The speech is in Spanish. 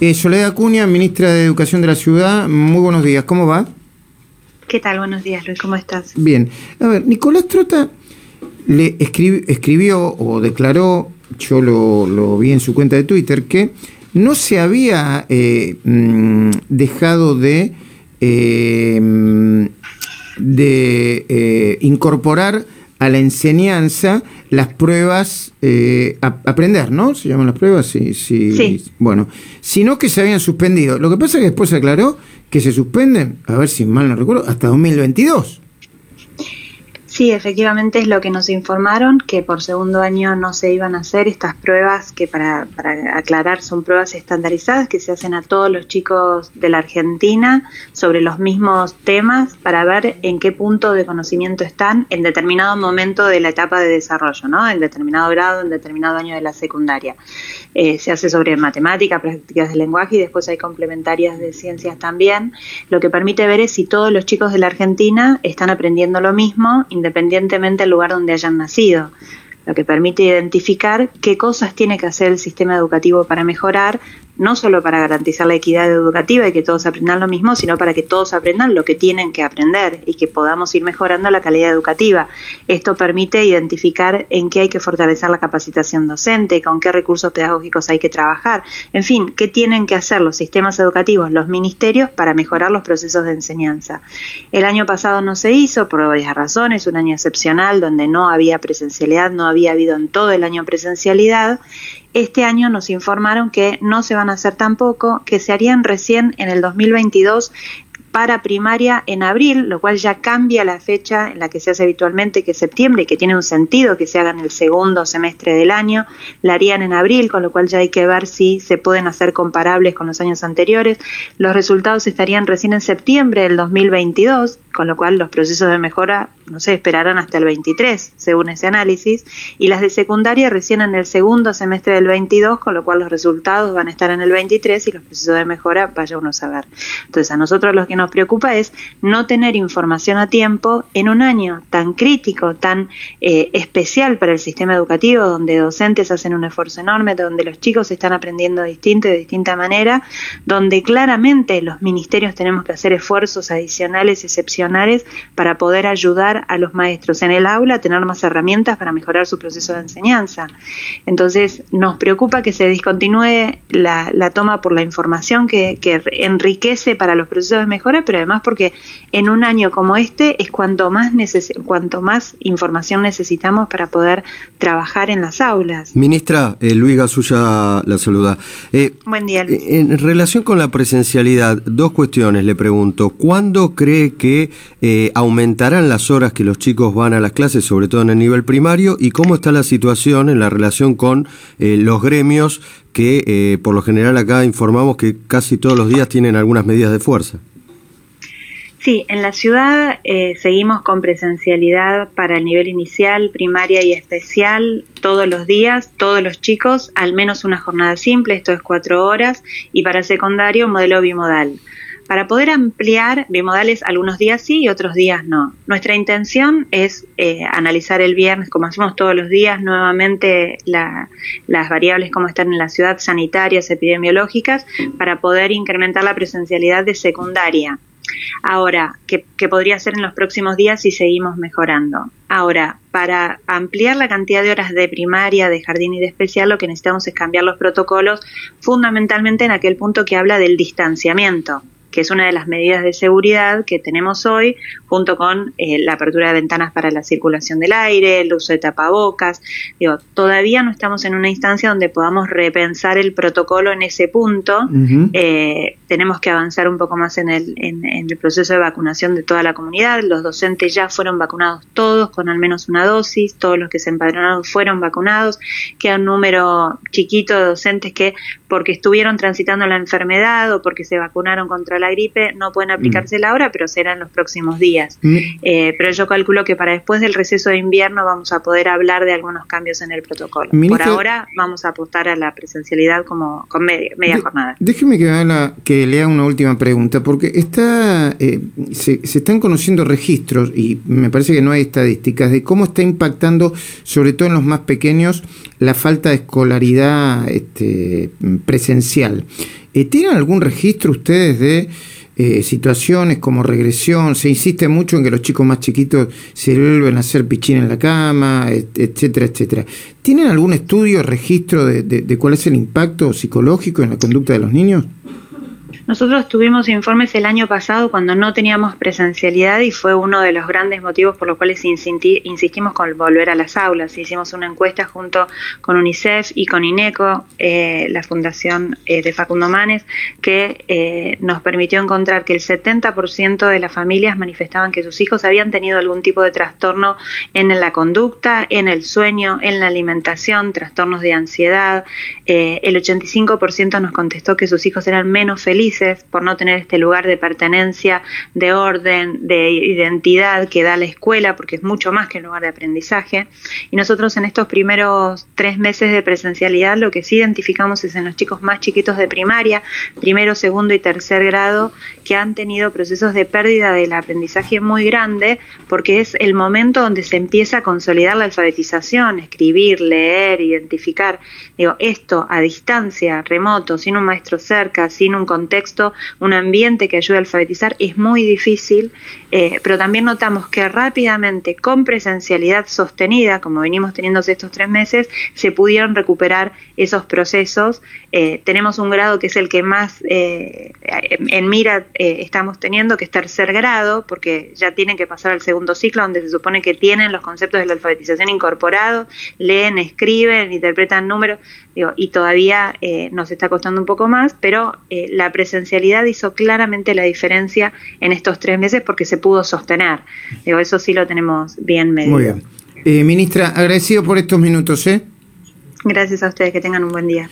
Eh, Soledad Acuña, ministra de Educación de la Ciudad, muy buenos días, ¿cómo va? ¿Qué tal? Buenos días, Luis, ¿cómo estás? Bien. A ver, Nicolás Trota le escribió o declaró, yo lo, vi en su cuenta de Twitter, que no se había eh, mm, dejado de, eh, de eh, incorporar a la enseñanza las pruebas, eh, aprender, ¿no? Se llaman las pruebas, sí, sí, sí. Bueno, sino que se habían suspendido. Lo que pasa es que después se aclaró que se suspenden, a ver si mal no recuerdo, hasta 2022. Sí, efectivamente es lo que nos informaron, que por segundo año no se iban a hacer estas pruebas, que para, para, aclarar son pruebas estandarizadas que se hacen a todos los chicos de la Argentina sobre los mismos temas para ver en qué punto de conocimiento están en determinado momento de la etapa de desarrollo, ¿no? En determinado grado, en determinado año de la secundaria. Eh, se hace sobre matemática, prácticas de lenguaje y después hay complementarias de ciencias también, lo que permite ver es si todos los chicos de la Argentina están aprendiendo lo mismo, independientemente del lugar donde hayan nacido. Lo que permite identificar qué cosas tiene que hacer el sistema educativo para mejorar, no solo para garantizar la equidad educativa y que todos aprendan lo mismo, sino para que todos aprendan lo que tienen que aprender y que podamos ir mejorando la calidad educativa. Esto permite identificar en qué hay que fortalecer la capacitación docente, con qué recursos pedagógicos hay que trabajar, en fin, qué tienen que hacer los sistemas educativos, los ministerios para mejorar los procesos de enseñanza. El año pasado no se hizo por varias razones, un año excepcional donde no había presencialidad, no había habido en todo el año presencialidad este año nos informaron que no se van a hacer tampoco, que se harían recién en el 2022 para primaria en abril, lo cual ya cambia la fecha en la que se hace habitualmente, que es septiembre, y que tiene un sentido que se haga en el segundo semestre del año, la harían en abril, con lo cual ya hay que ver si se pueden hacer comparables con los años anteriores. Los resultados estarían recién en septiembre del 2022, con lo cual los procesos de mejora, no sé, esperarán hasta el 23, según ese análisis, y las de secundaria recién en el segundo semestre del 22, con lo cual los resultados van a estar en el 23 y los procesos de mejora vaya uno a saber. Entonces, a nosotros los que nos preocupa es no tener información a tiempo en un año tan crítico, tan eh, especial para el sistema educativo, donde docentes hacen un esfuerzo enorme, donde los chicos están aprendiendo distinto y de distinta manera, donde claramente los ministerios tenemos que hacer esfuerzos adicionales, excepcionales, para poder ayudar a los maestros en el aula a tener más herramientas para mejorar su proceso de enseñanza. Entonces, nos preocupa que se discontinúe la, toma por la información que, que enriquece para los procesos de mejora pero además porque en un año como este es cuanto más, cuanto más información necesitamos para poder trabajar en las aulas. Ministra, eh, Luis Gasulla la saluda. Eh, Buen día, Luis. En relación con la presencialidad, dos cuestiones le pregunto. ¿Cuándo cree que eh, aumentarán las horas que los chicos van a las clases, sobre todo en el nivel primario? ¿Y cómo está la situación en la relación con los gremios que por lo general acá informamos que casi todos los días tienen algunas medidas de fuerza? Sí, en la ciudad eh, seguimos con presencialidad para el nivel inicial, primaria y especial todos los días, todos los chicos, al menos una jornada simple, esto es cuatro horas, y para secundario modelo bimodal. Para poder ampliar bimodales algunos días sí y otros días no. Nuestra intención es eh, analizar el viernes, como hacemos todos los días, nuevamente las variables como están en la ciudad, sanitarias, epidemiológicas, para poder incrementar la presencialidad de secundaria Ahora, que, podría ser en los próximos días si seguimos mejorando. Ahora, para ampliar la cantidad de horas de primaria, de jardín y de especial, lo que necesitamos es cambiar los protocolos, fundamentalmente en aquel punto que habla del distanciamiento que es una de las medidas de seguridad que tenemos hoy, junto con eh, la apertura de ventanas para la circulación del aire, el uso de tapabocas. Digo, todavía no estamos en una instancia donde podamos repensar el protocolo en ese punto. Eh, tenemos que avanzar un poco más en el, en, el proceso de vacunación de toda la comunidad. Los docentes ya fueron vacunados todos con al menos una dosis, todos los que se empadronaron fueron vacunados. Queda un número chiquito de docentes que porque estuvieron transitando la enfermedad o porque se vacunaron contra la gripe no pueden aplicarse la hora, pero serán los próximos días. Mm. Eh, pero yo calculo que para después del receso de invierno vamos a poder hablar de algunos cambios en el protocolo. Por ahora vamos a apostar a la presencialidad como con media, jornada. Déjeme que, que lea una última pregunta, porque está eh, se, están conociendo registros y me parece que no hay estadísticas de cómo está impactando, sobre todo en los más pequeños, la falta de escolaridad este, presencial. ¿Tienen algún registro ustedes de eh, situaciones como regresión, se insiste mucho en que los chicos más chiquitos se vuelven a hacer pichín en la cama, etcétera, etcétera. ¿Tienen algún estudio, registro de cuál es el impacto psicológico en la conducta de los niños? Nosotros tuvimos informes el año pasado cuando no teníamos presencialidad y fue uno de los grandes motivos por los cuales insistimos con volver a las aulas. Hicimos una encuesta junto con UNICEF y con INECO, eh, la fundación eh, de Facundo Manes, que eh, nos permitió encontrar que el 70% de las familias manifestaban que sus hijos habían tenido algún tipo de trastorno en la conducta, en el sueño, en la alimentación, trastornos de ansiedad. el 85% nos contestó que sus hijos eran menos felices por no tener este lugar de pertenencia, de orden, de identidad que da la escuela, porque es mucho más que un lugar de aprendizaje. Y nosotros en estos primeros tres meses de presencialidad lo que sí identificamos es en los chicos más chiquitos de primaria, primero, segundo y tercer grado, que han tenido procesos de pérdida del aprendizaje muy grande, porque es el momento donde se empieza a consolidar la alfabetización, escribir, leer, identificar. Digo, esto a distancia, remoto, sin un maestro cerca, sin un contexto un ambiente que ayude a alfabetizar, es muy difícil, eh, pero también notamos que rápidamente, con presencialidad sostenida, como venimos teniendo estos tres meses, se pudieron recuperar esos procesos. Eh, tenemos un grado que es el que más eh, en, mira estamos teniendo, que es tercer grado, porque ya tienen que pasar al segundo ciclo, donde se supone que tienen los conceptos de la alfabetización incorporados, leen, escriben, interpretan números, y todavía nos está costando un poco más, pero la presencialidad hizo claramente la diferencia en estos tres meses porque se pudo sostener. Digo, eso sí lo tenemos bien medido. Muy bien. Eh, ministra, agradecido por estos minutos. ¿eh? Gracias a ustedes, que tengan un buen día.